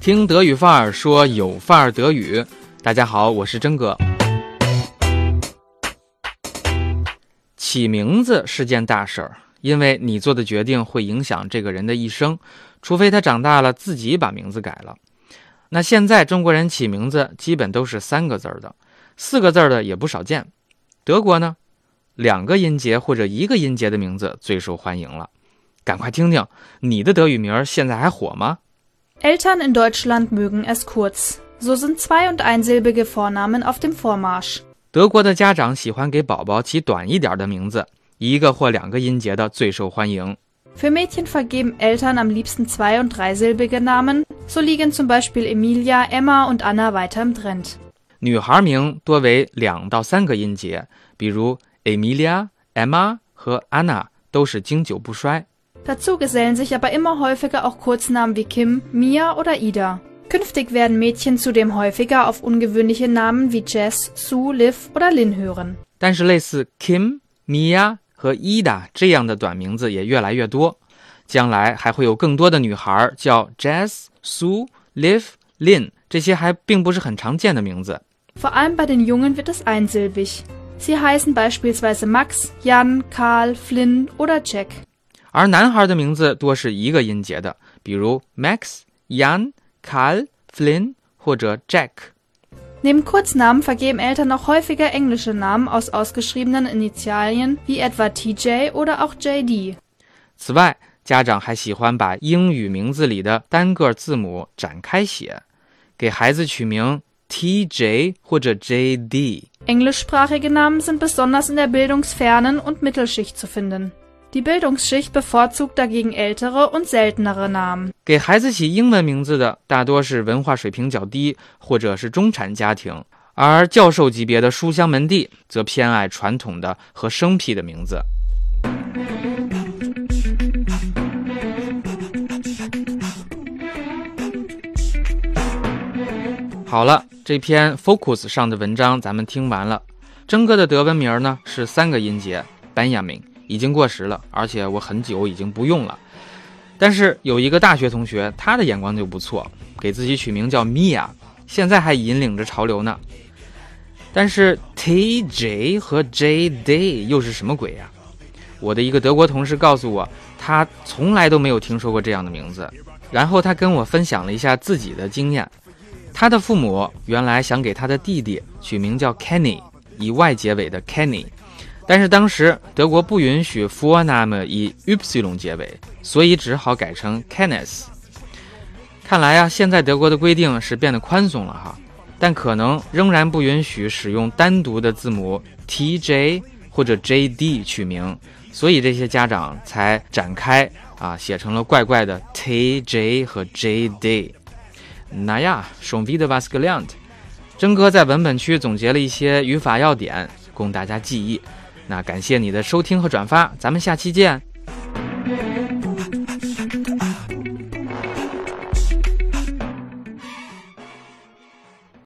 听德语范儿说有范儿德语。大家好，我是真哥。起名字是件大事儿，因为你做的决定会影响这个人的一生，除非他长大了自己把名字改了。那现在中国人起名字基本都是三个字儿的，四个字儿的也不少见。德国呢，两个音节或者一个音节的名字最受欢迎了。赶快听听你的德语名现在还火吗？Eltern in Deutschland mögen es kurz. So sind zwei- und einsilbige Vornamen auf dem Vormarsch. 德国的家长喜欢给宝宝起短一点的名字，一个或两个音节的最受欢迎。 Für Mädchen vergeben Eltern am liebsten zwei- und dreisilbige Namen. So liegen zum Beispiel Emilia, Emma und Anna weiter im Trend. 女孩名多为两到三个音节，比如 Emilia、Emma 和 Anna 都是经久不衰。 Dazu gesellen sich aber immer häufiger auch Kurznamen wie Kim, Mia oder Ida. Künftig werden Mädchen zudem häufiger auf ungewöhnliche Namen wie Jess, Sue, Liv oder Lynn hören. 但是类似 Kim、Mia 和 Ida 这样的短名字也越来越多，将来还会有更多的女孩叫 Jess、Sue、Liv、Lynn，这些还并不是很常见的名字。 Vor allem bei den Jungen wird es einsilbig. Sie heißen beispielsweise Max, Jan, Karl, Flynn oder Jack. 而男孩的名字多是一个音节的，比如 Max、Jan、Karl、Flynn 或者 Jack。Neben Kurznamen vergeben Eltern auch häufiger englische Namen aus ausgeschriebenen Initialien wie etwa TJ oder auch JD. 此外，家长还喜欢把英语名字里的单个字母展开写，给孩子取名 TJ 或者 JD。Englischsprachige Namen sind besonders in der bildungsfernen und Mittelschicht zu finden. Die Bildungsschicht bevorzugt dagegen ältere und seltenere Namen. 给孩子起英文名字的大多是文化水平较低或者是中产家庭，而教授级别的书香门第则偏爱传统的和生僻的名字。好了，这篇 Focus 上的文章咱们听完了。真哥的德文名呢是三个音节，Benjamin，已经过时了，而且我很久已经不用了。但是有一个大学同学，他的眼光就不错，给自己取名叫 Mia，现在还引领着潮流呢。但是 TJ 和 JD 又是什么鬼呀、我的一个德国同事告诉我，他从来都没有听说过这样的名字。然后他跟我分享了一下自己的经验，他的父母原来想给他的弟弟取名叫 Kenny，以 Y 结尾的 Kenny，但是当时德国不允许 Vorname 以 Y 结尾，所以只好改成 Kenneth。看来啊，现在德国的规定是变得宽松了哈，但可能仍然不允许使用单独的字母 TJ 或者 JD 取名，所以这些家长才展开啊，写成了怪怪的 TJ 和 JD。那呀，schon wieder was gelernt。真哥在文本区总结了一些语法要点，供大家记忆。那感谢你的收听和转发，咱们下期见。